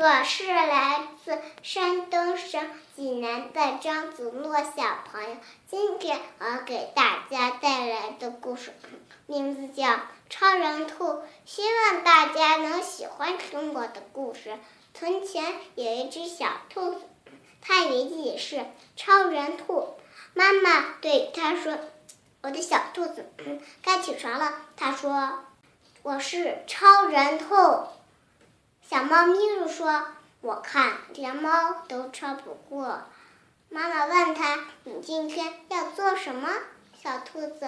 我是来自山东省济南的张子诺小朋友。今天我给大家带来的故事名字叫《超人兔》，希望大家能喜欢听我的故事。从前有一只小兔子，它以为自己是超人兔。妈妈对它说：“我的小兔子，该起床了。”它说：“我是超人兔。”猫咪就说：“我看连猫都超不过。”妈妈问他：“你今天要做什么？”小兔子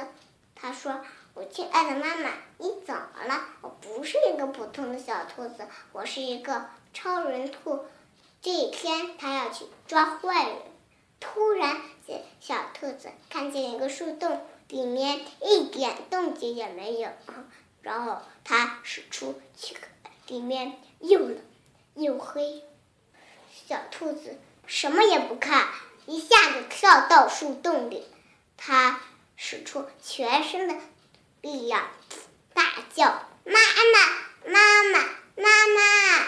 他说：“我亲爱的妈妈，你怎么了？我不是一个普通的小兔子，我是一个超人兔。这一天，他要去抓坏人。突然，小兔子看见一个树洞，里面一点动静也没有。然后，他使出七个。里面又冷又黑，小兔子什么也不看，一下子跳到树洞里。它使出全身的力量，大叫：“妈妈，妈妈，妈妈！”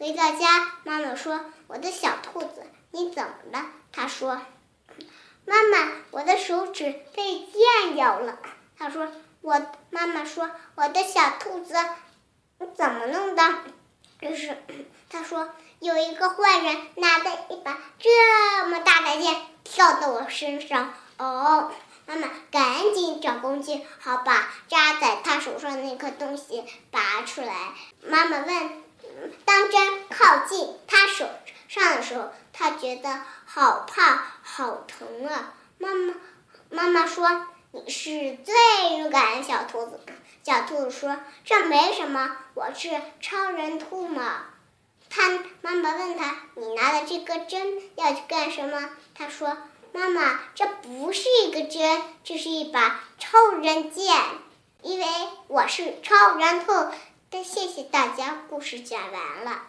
回到家，妈妈说：“我的小兔子，你怎么了？”他说：“妈妈，我的手指被剑咬了。”他说：“我。”妈妈说：“我的小兔子。”你怎么弄的？就是 他说有一个坏人拿着一把这么大的剑跳到我身上。哦，妈妈赶紧找工具，好把扎在他手上那颗东西拔出来。妈妈问：当针靠近他手上的时候，他觉得好怕、好疼啊。妈妈，妈妈说。你是最勇敢的小兔子，小兔子说：“这没什么，我是超人兔嘛。”他妈妈问他：“你拿的这个针要去干什么？”他说：“妈妈，这不是一个针，这是一把超人剑，因为我是超人兔。”谢谢大家，故事讲完了。